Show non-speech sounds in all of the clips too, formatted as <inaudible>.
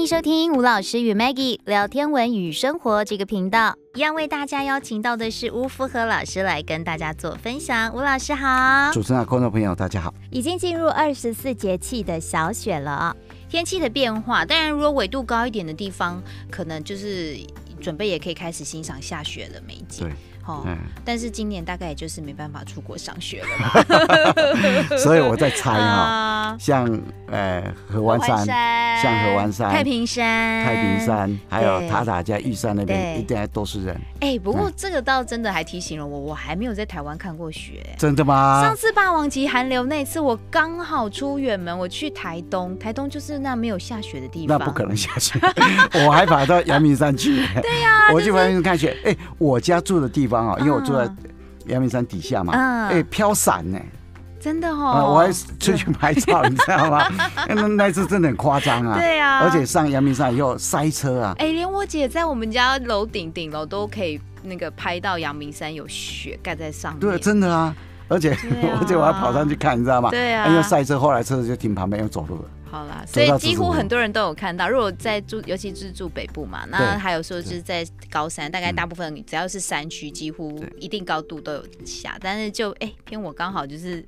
迎收听吴老师与 Maggie 聊天文与生活这个频道，一样为大家邀请到的是吴福和老师来跟大家做分享。吴老师好，主持人、观众朋友大家好。已经进入二十四节气的小雪了，天气的变化，当然如果纬度高一点的地方，可能就是准备也可以开始欣赏下雪的，美景。对。哦，但是今年大概也就是没办法出国上学了，<laughs> 所以我在猜哈，像呃合欢山，像合欢山、太平山、太平山，还有塔塔加玉山那边，一定还都是人。哎，不过这个倒真的还提醒了我，我还没有在台湾看过雪。真的吗？上次霸王级寒流那次，我刚好出远门，我去台东，台东就是那没有下雪的地方，那不可能下雪，<laughs> 我还跑到阳明山去。<laughs> 对呀，我去阳明山看雪。哎，我家住的地方。因为我住在阳明山底下嘛，哎，飘伞呢，真的哦，我还出去拍照，你知道吗？<laughs> 那那次真的很夸张啊，对啊，而且上阳明山以后塞车啊，哎，连我姐在我们家楼顶顶楼都可以那个拍到阳明山有雪盖在上面，对，真的啊，而且而且 <laughs> 我还跑上去看，你知道吗？对啊，因为塞车，后来车子就停旁边，又走路了。好啦，所以几乎很多人都有看到。如果在住，尤其是住北部嘛，那还有说就是在高山，大概大部分只要是山区，几乎一定高度都有下。但是就哎，偏我刚好就是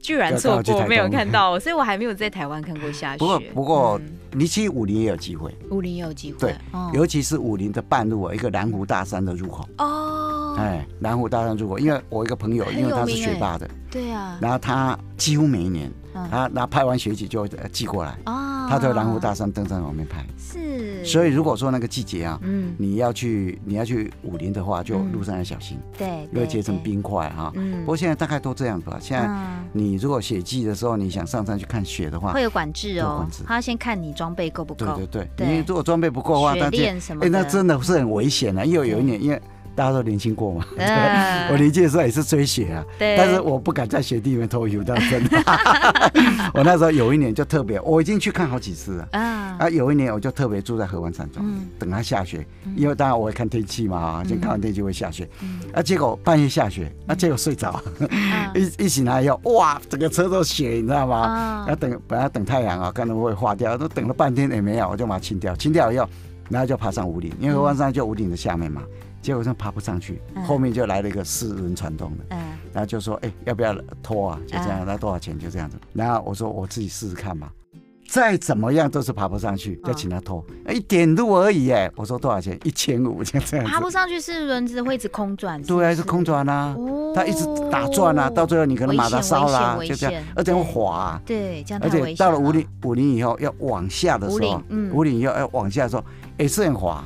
居然错过没有看到，<laughs> 所以我还没有在台湾看过下雪。不过不过，你去武林也有机会，武林也有机会。对，尤其是武林的半路啊，一个南湖大山的入口。哦，哎，南湖大山入口，因为我一个朋友，因为他是学霸的，对啊，然后他几乎每一年。他那拍完雪景就寄过来，哦他在南湖大山登山旁边拍。是，所以如果说那个季节啊，嗯，你要去你要去武林的话，就路上要小心，对，因为结成冰块哈。不过现在大概都这样吧。现在你如果雪季的时候，你想上山去看雪的话，会有管制哦。管制，他要先看你装备够不够。对对对，你如果装备不够的话，那哎那真的是很危险的。因为有一年因为。大家都年轻过嘛，<laughs> 我年轻的时候也是追雪啊，但是我不敢在雪地里面脱衣服，当真的。<laughs> 我那时候有一年就特别，我已经去看好几次了。啊，有一年我就特别住在合欢山庄，等它下雪，因为当然我会看天气嘛啊，先看完天气会下雪，啊，结果半夜下雪，啊，结果睡着，<laughs> 一一醒来以后，哇，整个车都雪，你知道吗？要等本来等太阳啊，可能会化掉，都等了半天也没有，我就把它清掉，清掉以后，然后就爬上五岭，因为合欢山就五岭的下面嘛。结果上爬不上去，后面就来了一个四轮传动的，然后就说：“哎，要不要拖啊？”就这样，那多少钱？就这样子。然后我说：“我自己试试看嘛，再怎么样都是爬不上去，就请他拖，一点路而已。”哎，我说多少钱？一千五，就这样。爬不上去是轮子会一直空转，对，还是空转啊？它一直打转啊，到最后你可能把它烧了，就这样，而且会滑。对，这样而且到了五岭，五岭以后要往下的时候，五岭以后要往下的时候，也是很滑。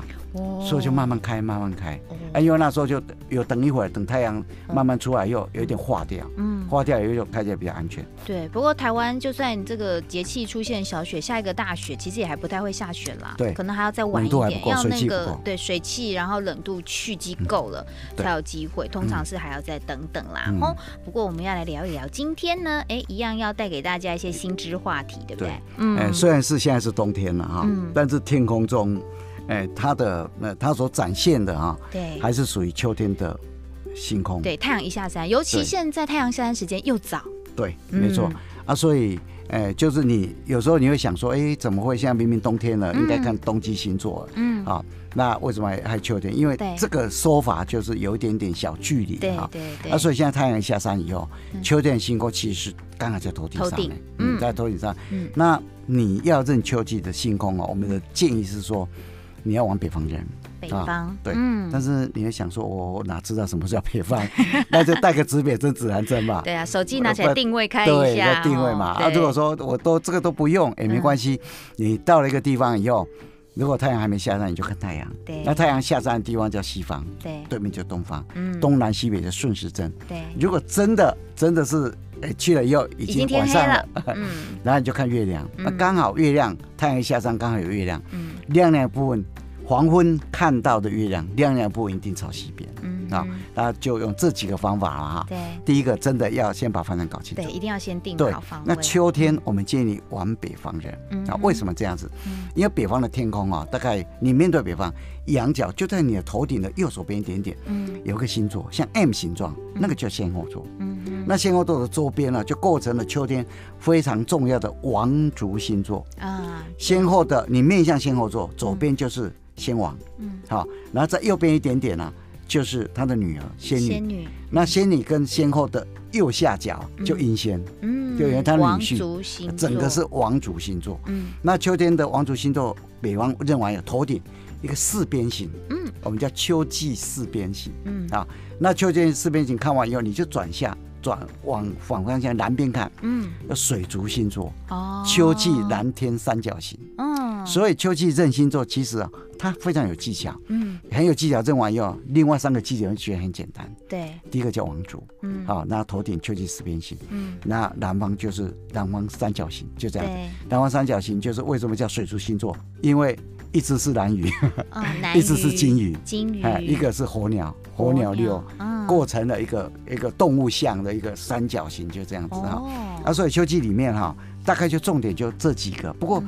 所以就慢慢开，慢慢开，啊，因为那时候就有等一会儿，等太阳慢慢出来，又有一点化掉，嗯，化掉有一种开起来比较安全。对，不过台湾就算这个节气出现小雪，下一个大雪其实也还不太会下雪啦，对，可能还要再晚一点，要那个对水汽，然后冷度蓄积够了才有机会，通常是还要再等等啦。哦，不过我们要来聊一聊，今天呢，哎，一样要带给大家一些新知话题，对不对？嗯，哎，虽然是现在是冬天了哈，但是天空中。哎，它的那它所展现的哈，对，还是属于秋天的星空。对，太阳一下山，尤其现在太阳下山时间又早。对，没错啊，所以哎，就是你有时候你会想说，哎，怎么会现在明明冬天了，应该看冬季星座，嗯啊，那为什么还还秋天？因为这个说法就是有一点点小距离啊。对对。啊，所以现在太阳下山以后，秋天的星空其实刚好在头顶上，嗯，在头顶上。嗯。那你要认秋季的星空哦，我们的建议是说。你要往北方扔，北方对，但是你会想说，我哪知道什么叫北方？<laughs> 那就带个指北针、指南针吧。对啊，手机拿起来定位开一下，定位嘛。啊，如果说我都这个都不用，也没关系。你到了一个地方以后，如果太阳还没下山，你就看太阳。对，那太阳下山的地方叫西方，对，对面就东方。嗯，东南西北的顺时针。对，如果真的真的是哎去了以后已经晚上了，嗯，<laughs> 然后你就看月亮，那刚好月亮太阳一下山刚好有月亮，嗯，亮亮的部分。黄昏看到的月亮，亮亮不一定朝西边，嗯。啊，那就用这几个方法了哈。对，第一个真的要先把方向搞清楚，对，一定要先定好方位。那秋天我们建议往北方人，嗯，啊，为什么这样子？嗯，因为北方的天空啊，大概你面对北方，仰角就在你的头顶的右手边一点点，嗯，有个星座像 M 形状，那个叫仙后座，嗯。嗯，那仙后座的周边呢，就构成了秋天非常重要的王族星座。啊。先后的你面向先后座，左边就是先王，嗯，好，然后在右边一点点呢，就是他的女儿仙女。仙女，那仙女跟先后的右下角就阴仙，嗯，就因为他女婿，整个是王族星座。嗯，那秋天的王族星座，北方认为有头顶一个四边形，嗯，我们叫秋季四边形，嗯。啊，那秋季四边形看完以后，你就转下。转往反方向南边看，嗯，水族星座。哦，秋季蓝天三角形，嗯，所以秋季认星座其实啊，它非常有技巧，嗯，很有技巧。认完以后，另外三个季节觉得很简单，对，第一个叫王族，嗯，好，那头顶秋季四边形，嗯，那南方就是南方三角形，就这样，南方三角形就是为什么叫水族星座？因为一只是蓝鱼，<laughs> 一只是金鱼，金鱼，一个是火鸟，火鸟六。构成了一个一个动物像的一个三角形，就这样子哈。Oh. 啊，所以秋季里面哈，大概就重点就这几个。不过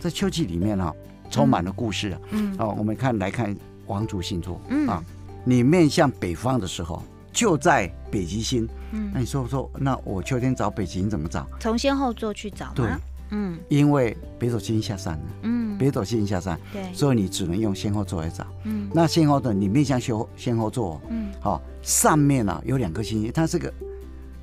在秋季里面哈，充满了故事。嗯，哦，我们看来看王族星座。嗯啊，你面向北方的时候，就在北极星。嗯，那你说说，那我秋天找北极星怎么找？从先后座去找。对。嗯，因为北斗七星下山了，嗯，北斗七星下山，对，所以你只能用先后座来找，嗯，那先后的你面向先后先后座，嗯，好，上面呢有两颗星星，它是个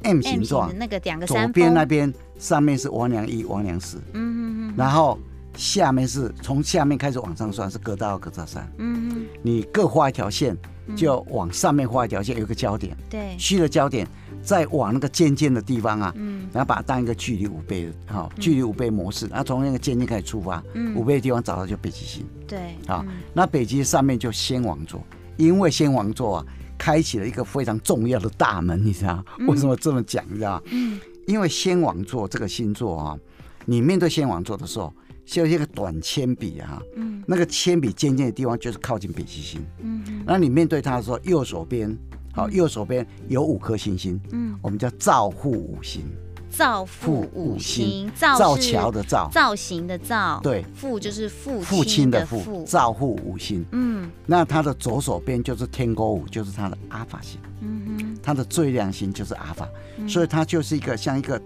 M 形状，那个两个左边那边上面是王良一、王良四，嗯嗯嗯，然后下面是从下面开始往上算是哥大二、哥大三，嗯嗯，你各画一条线，就要往上面画一条线，有个焦点，对，虚的焦点。再往那个尖尖的地方啊，嗯，然后把它当一个距离五倍的，好，距离五倍模式，然后从那个尖尖开始出发，嗯，五倍的地方找到就北极星，对，好，那北极上面就先王座，因为先王座啊，开启了一个非常重要的大门，你知道为什么这么讲？你知道嗯，因为先王座这个星座啊，你面对先王座的时候，就一个短铅笔啊，嗯，那个铅笔尖尖的地方就是靠近北极星，嗯，那你面对它的时候，右手边。好，右手边有五颗星星，嗯，我们叫造父五星，造父五星，造桥的造，造型的造，对，父就是父父。亲的父，造父五星，嗯，那它的左手边就是天勾五，就是它的阿法星，嗯哼，它的最亮星就是阿法，所以它就是一个像一个。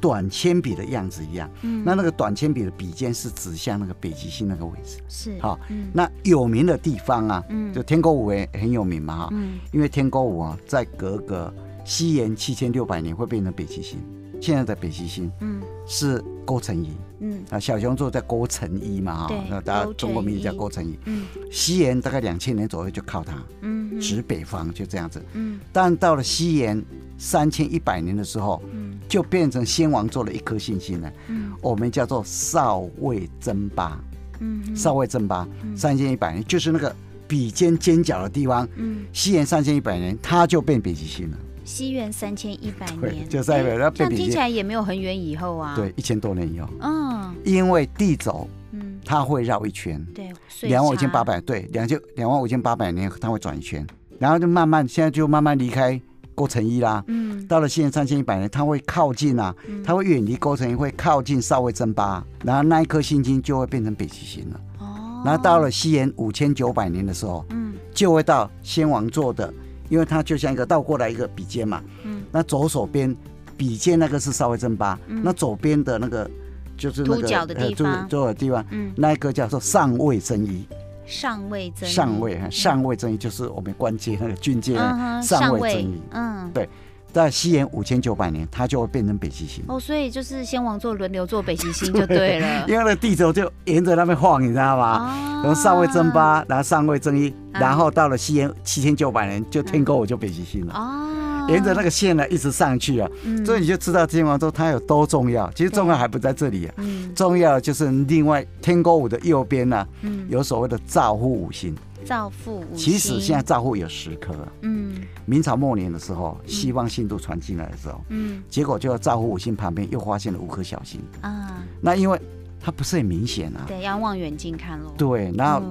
短铅笔的样子一样，嗯，那那个短铅笔的笔尖是指向那个北极星那个位置，是好，嗯，那有名的地方啊，嗯，就天沟五也很有名嘛，哈，嗯，因为天沟五啊，在隔个西元七千六百年会变成北极星，现在的北极星，嗯，是勾陈一，嗯，啊，小熊座在勾陈一嘛，哈，那大家中国名字叫勾陈一，嗯，西元大概两千年左右就靠它，嗯，指北方就这样子，嗯，但到了西元三千一百年的时候，嗯，就变成先王座的一颗星星了，嗯，我们叫做少尉争八，嗯，少尉争八，三千一百年就是那个比肩尖角的地方，嗯，西元三千一百年，它就变北极星了。西元三千一百年，就在那这样听起来也没有很远以后啊，对，一千多年以后，嗯，因为地轴，嗯，它会绕一圈，对，两万五千八百，对，两千两万五千八百年它会转一圈，然后就慢慢现在就慢慢离开。构成一啦，嗯，到了西元三千一百年，它会靠近啊，它会远离构成，会靠近少尉真八，然后那一颗星星就会变成北极星了。哦，然后到了西元五千九百年的时候，嗯，就会到先王座的，因为它就像一个倒过来一个笔尖嘛，嗯，那左手边笔尖那个是少尉真八，嗯，那左边的那个就是那个凸角的地方，左的地方，嗯，那一个叫做上尉真一。上尉真上尉哈，上尉真一就是我们官阶那个 <laughs> 军阶上尉真一，嗯，对，在西元五千九百年，它就会变成北极星。哦，所以就是先王座轮流做北极星就对了，<laughs> 因为那个地轴就沿着那边晃，你知道吗？从上位争八，然后上位争一，然后到了西元七千九百年，就天狗我就北极星了。哦。沿着那个线呢，一直上去啊，嗯、所以你就知道天王座它有多重要。其实重要还不在这里啊，嗯、重要的就是另外天勾五的右边呢，嗯、有所谓的造父五星。造父五星。其实现在造父有十颗。嗯。明朝末年的时候，西方信度传进来的时候，嗯，结果就造父五星旁边又发现了五颗小星啊。那因为它不是很明显啊。对，要望远镜看喽。对，然后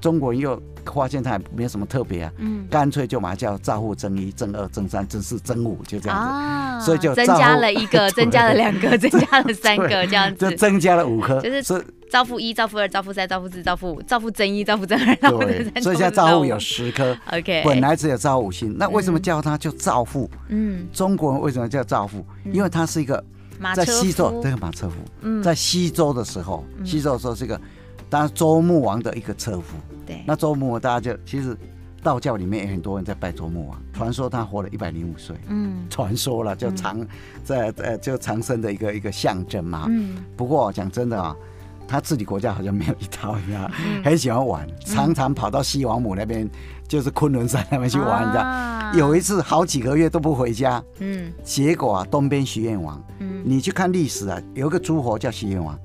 中国人又。发现它也没有什么特别啊，嗯，干脆就把它叫造父真一、真二、真三、真四、真五，就这样子，啊、所以就增加了一个，增加了两个，<laughs> 增加了三个，这样子，就增加了五颗，就是造父一、造父二、造父三、造父四、造父五、造父真一、造父真二，造父真三，所以现在造父有十颗，OK，本来只有造五星，那为什么叫它就造父？嗯，中国人为什么叫造父？因为它是一个在西周这个马车夫，嗯，在西周的时候，西周的时候是一个，当然周穆王的一个车夫。对，那周穆王大家就其实道教里面也很多人在拜周穆王，传说他活了一百零五岁，嗯，传说了就长在呃就长生的一个一个象征嘛。嗯，不过讲真的啊。他自己国家好像没有一套，一样，很喜欢玩，常常跑到西王母那边，就是昆仑山那边去玩，你知道。有一次好几个月都不回家，嗯，结果啊，东边徐愿王，嗯，你去看历史啊，有一个诸侯叫徐愿王，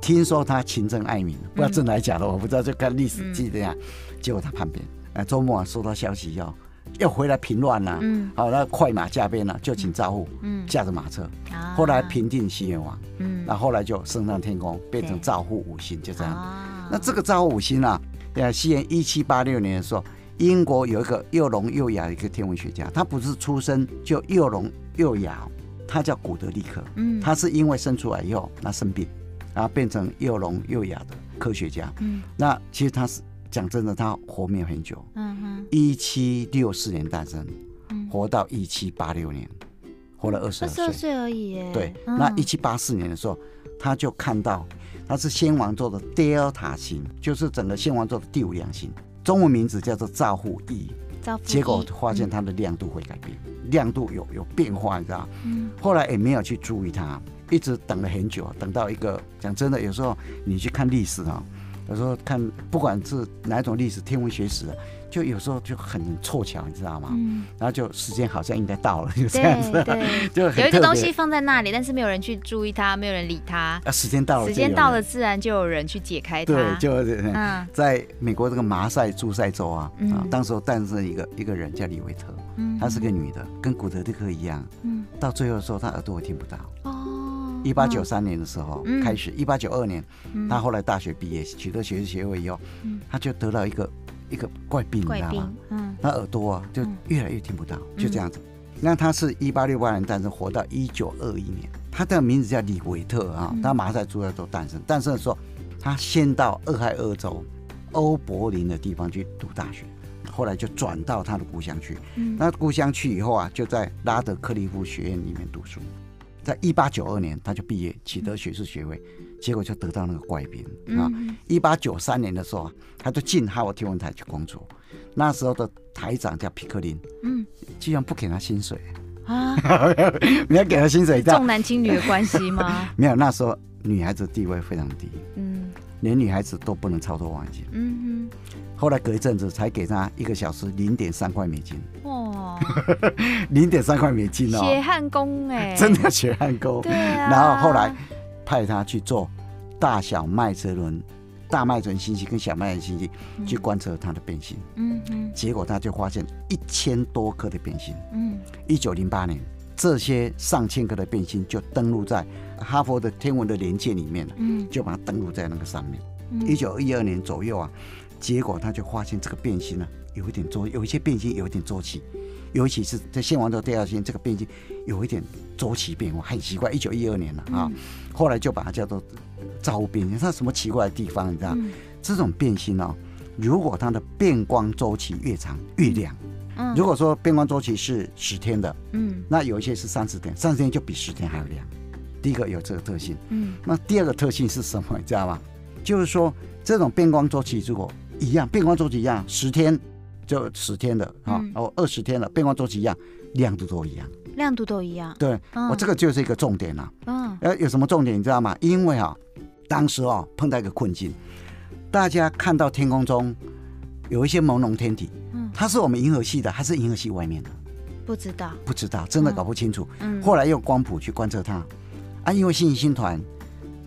听说他勤政爱民，不知道真的还是假的，我不知道，就看历史记这样。结果他叛变，哎，周穆王收到消息要要回来平乱了，嗯，好，那快马加鞭了，就请赵护，嗯，驾着马车，后来平定徐愿王，嗯。那后来就升上天宫，变成赵护五星，就这样。那这个赵护五星啊，呃，西元一七八六年的时候，英国有一个又聋又哑的一个天文学家，他不是出生就又聋又哑，他叫古德利克。嗯，他是因为生出来以后那生病，然后变成又聋又哑的科学家。嗯，那其实他是讲真的，他活没有很久。嗯哼，一七六四年诞生，活到一七八六年。活了二十二岁而已耶。对，那一七八四年的时候，他就看到他是仙王座的德尔塔星，就是整个仙王座的第五亮星，中文名字叫做赵护一。赵护一。结果发现它的亮度会改变，亮度有有变化，你知道？嗯。后来也没有去注意它，一直等了很久，等到一个讲真的，有时候你去看历史啊，有时候看不管是哪一种历史，天文学史。就有时候就很凑巧，你知道吗？嗯，然后就时间好像应该到了，就这样子。对，<laughs> 就有一个东西放在那里，但是没有人去注意它，没有人理它。啊，时间到了，时间到了，自然就有人去解开它。对，就嗯，在美国这个马赛诸塞州啊，啊，当时诞生一个一个人叫李维特，嗯，她是个女的，跟古德蒂克一样，嗯，到最后的时候她耳朵也听不到。哦，一八九三年的时候开始，一八九二年，他后来大学毕业，取得学士学位以后，他就得到一个。一个怪病，你知道吗？嗯，他耳朵啊就越来越听不到，嗯、就这样子。那他是一八六八年诞生，活到一九二一年。他的名字叫李维特啊，他马赛诸塞州诞生。诞生的时候，他先到俄亥俄州欧柏林的地方去读大学，后来就转到他的故乡去。嗯，那故乡去以后啊，就在拉德克利夫学院里面读书。在一八九二年，他就毕业，取得学士学位。结果就得到那个怪病啊！一八九三年的时候，他就进哈佛天文台去工作。那时候的台长叫皮克林，嗯，居然不给他薪水啊！<laughs> 没有给他薪水，重男轻女的关系吗？<laughs> 没有，那时候女孩子地位非常低，嗯，连女孩子都不能操作望远镜，嗯哼。后来隔一阵子才给他一个小时零点三块美金，哇，<laughs> 零点三块美金哦，血汗工哎，<laughs> 真的血汗工，对啊。然后后来。派他去做大小麦哲伦、大麦哲伦星系跟小麦哲伦星系去观测它的变形，嗯嗯，结果他就发现一千多颗的变形，嗯，一九零八年这些上千颗的变星就登录在哈佛的天文的年鉴里面了，嗯，就把它登录在那个上面。一九一二年左右啊，结果他就发现这个变星呢有一点周，有一些变星有一点周期。尤其是在仙王座第二星，这个变星有一点周期变化，很奇怪。一九一二年了啊，后来就把它叫做赵护变星。它什么奇怪的地方？你知道，嗯、这种变星哦，如果它的变光周期越长越亮。嗯，如果说变光周期是十天的，嗯，那有一些是三十天，三十天就比十天还要亮。第一个有这个特性，嗯，那第二个特性是什么？你知道吗？就是说这种变光周期如果一样，变光周期一样，十天。就十天的啊，哦，二十天的变光周期一样，亮度都一样，亮度都一样。对，我、嗯、这个就是一个重点了。嗯，呃，有什么重点你知道吗？因为啊，当时啊碰到一个困境，大家看到天空中有一些朦胧天体，嗯，它是我们银河系的还是银河系外面的？不知道，不知道，真的搞不清楚。嗯，后来用光谱去观测它，啊，因为星云星团。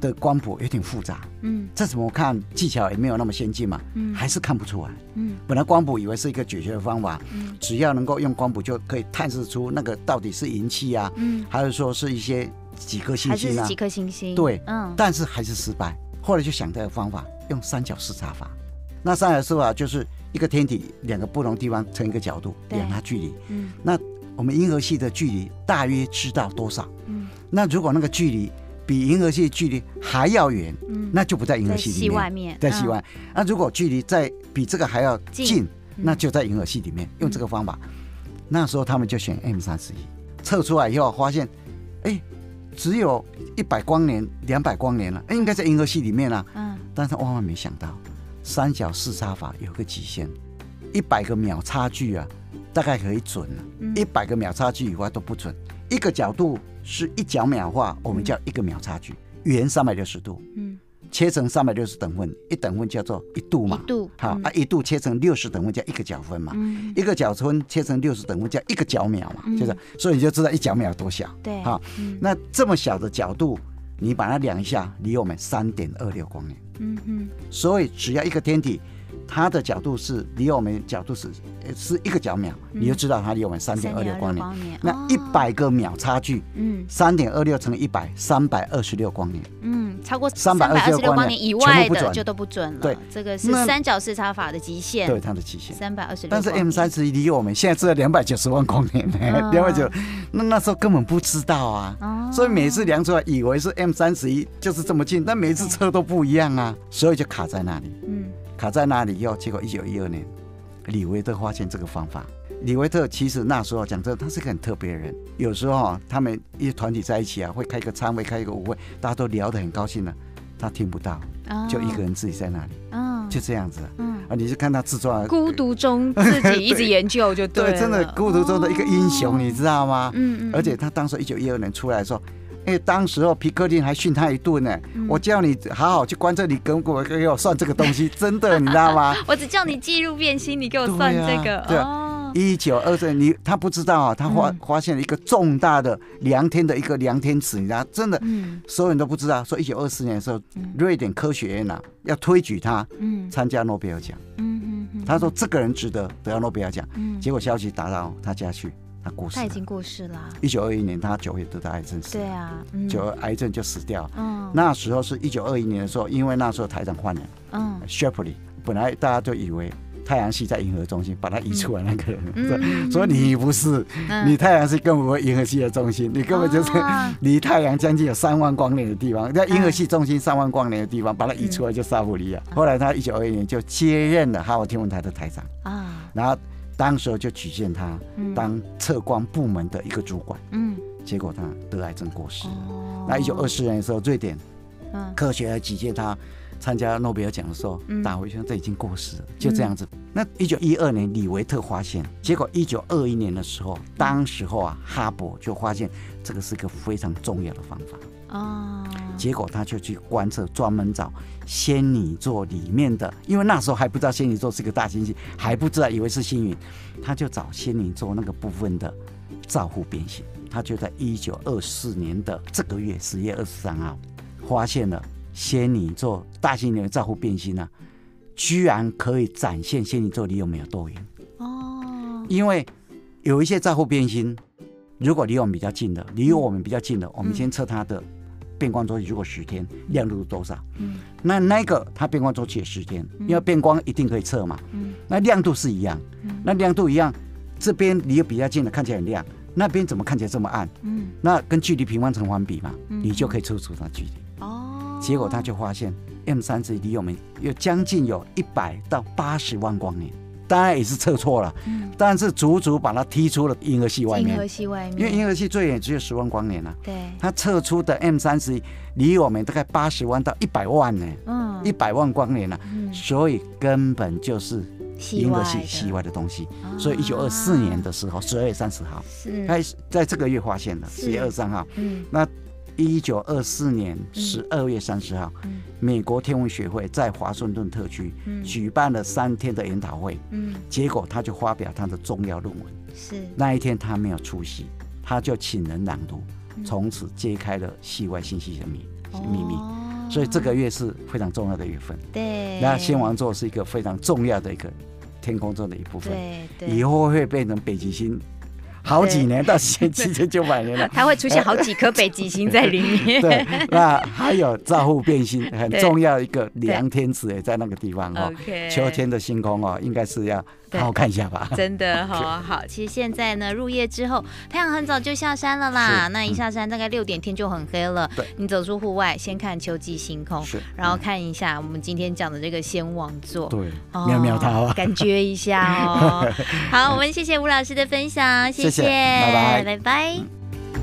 的光谱有点复杂，嗯，这怎么看技巧也没有那么先进嘛，嗯，还是看不出来，嗯，本来光谱以为是一个解决的方法，嗯，只要能够用光谱就可以探视出那个到底是银器啊，嗯，还是说是一些几颗星星啊，几颗星星，对，嗯，但是还是失败。后来就想这个方法，用三角视差法。那三角视差法就是一个天体两个不同地方成一个角度，量它距离，嗯，那我们银河系的距离大约知道多少？嗯，那如果那个距离。比银河系距离还要远，嗯，那就不在银河系里面，在系外面，在系外。那如果距离在比这个还要近，那就在银河系里面。用这个方法，那时候他们就选 M 三十一，测出来以后发现，哎，只有一百光年、两百光年了，应该在银河系里面啊。嗯。但是万万没想到，三角视差法有个极限，一百个秒差距啊，大概可以准了。一百个秒差距以外都不准。一个角度是一角秒的话，我们叫一个秒差距，圆三百六十度。嗯。切成三百六十等份，一等份叫做一度嘛。一度。好啊，一度切成六十等份叫一个角分嘛。嗯。一个角分切成六十等份叫一个角秒嘛，就是，所以你就知道一角秒多小。对。好，那这么小的角度，你把它量一下，离我们三点二六光年。嗯哼。所以只要一个天体。它的角度是离我们角度是是一个角秒，你就知道它离我们三点二六光年。那一百个秒差距，嗯，三点二六乘以一百，三百二十六光年。嗯，超过三百二十六光年以外的就都不准了。对，这个是三角视差法的极限。对，它的极限三百二十六。但是 M 三十一离我们现在只有两百九十万光年呢，<laughs> <laughs> 两百九，那那时候根本不知道啊。所以每次量出来以为是 M 三十一就是这么近，但每次测都不一样啊，所以就卡在那里。嗯。卡在那里以后，结果一九一二年，李维特发现这个方法。李维特其实那时候讲真的，他是个很特别的人。有时候啊，他们一些团体在一起啊，会开一个餐会，开一个舞会，大家都聊得很高兴了，他听不到，就一个人自己在那里，就这样子。啊，你是看他自传，孤独中自己 <laughs> 一直研究就对。对，真的孤独中的一个英雄，你知道吗？嗯嗯。而且他当时一九一二年出来的时候。因为当时候皮克林还训他一顿呢，嗯、我叫你好好去观测，你给我给我算这个东西，真的你知道吗？<laughs> 我只叫你记录变心，你给我算这个。对啊，一九二四年，你他不知道啊，他发发现了一个重大的量天的一个量天尺，你知道，真的，嗯、所有人都不知道。说一九二四年的时候，嗯、瑞典科学院啊要推举他嗯参加诺贝尔奖。嗯嗯嗯，他说这个人值得得到诺贝尔奖。嗯，结果消息打到他家去。他过世，他已经过世了。一九二一年，他九月得到癌症死。对啊，九癌症就死掉。嗯，那时候是一九二一年的时候，因为那时候台长换了。嗯，Shapley 本来大家都以为太阳系在银河中心，把他移出来那个人，所以你不是，你太阳系根本不是银河系的中心，你根本就是离太阳将近有三万光年的地方，在银河系中心三万光年的地方，把它移出来就萨普利亚。后来他一九二一年就接任了哈佛天文台的台长。啊，然后。当时候就举荐他当测光部门的一个主管，嗯，结果他得癌症过世。哦、那一九二四年的时候，瑞典科学家举荐他参加诺贝尔奖的时候，嗯、打回去这已经过世了，就这样子。嗯、那一九一二年李维特发现，结果一九二一年的时候，当时候啊哈勃就发现这个是一个非常重要的方法。哦，结果他就去观测，专门找仙女座里面的，因为那时候还不知道仙女座是个大星星，还不知道以为是星云，他就找仙女座那个部分的照护变形。他就在一九二四年的这个月十月二十三号，发现了仙女座大星云的照护变形呢，居然可以展现仙女座离我们有多远。哦，因为有一些照护变形，如果离我们比较近的，离我们比较近的，我们先测它的。变光周期如果十天，亮度是多少？嗯，那那个它变光周期也十天，因为变光一定可以测嘛。嗯，那亮度是一样，那亮度一样，这边离比较近的看起来很亮，那边怎么看起来这么暗？嗯，那跟距离平方成反比嘛，你就可以测出它距离。哦，结果他就发现 M 三十一离我们有将近有一百到八十万光年。当然也是测错了，嗯，但是足足把它踢出了银河系外面。银河系外面，因为银河系最远只有十万光年了。对，它测出的 M 三十一离我们大概八十万到一百万呢，嗯，一百万光年了，嗯，所以根本就是银河系系外的。东西。所以一九二四年的时候，十二月三十号，是，开始在这个月发现的，十月二十三号，嗯，那。一九二四年十二月三十号，嗯、美国天文学会在华盛顿特区举办了三天的研讨会。嗯、结果他就发表他的重要论文。是那一天他没有出席，他就请人朗读，从此揭开了系外信息的秘秘密。哦、所以这个月是非常重要的月份。对，那仙王座是一个非常重要的一个天空中的一部分。对，以后会变成北极星。好几年到现七千九百年了，它会出现好几颗北极星在里面。<laughs> 对，那还有照护变星，很重要一个量天子也在那个地方哦。秋天的星空哦，应该是要好好看一下吧。真的 <laughs> 好好，其实现在呢，入夜之后，太阳很早就下山了啦。那一下山大概六点天就很黑了。对，你走出户外，先看秋季星空，然后看一下我们今天讲的这个仙王座。对，瞄瞄它啊，<laughs> 感觉一下哦。好，我们谢谢吴老师的分享，谢谢。谢谢，拜拜，拜拜。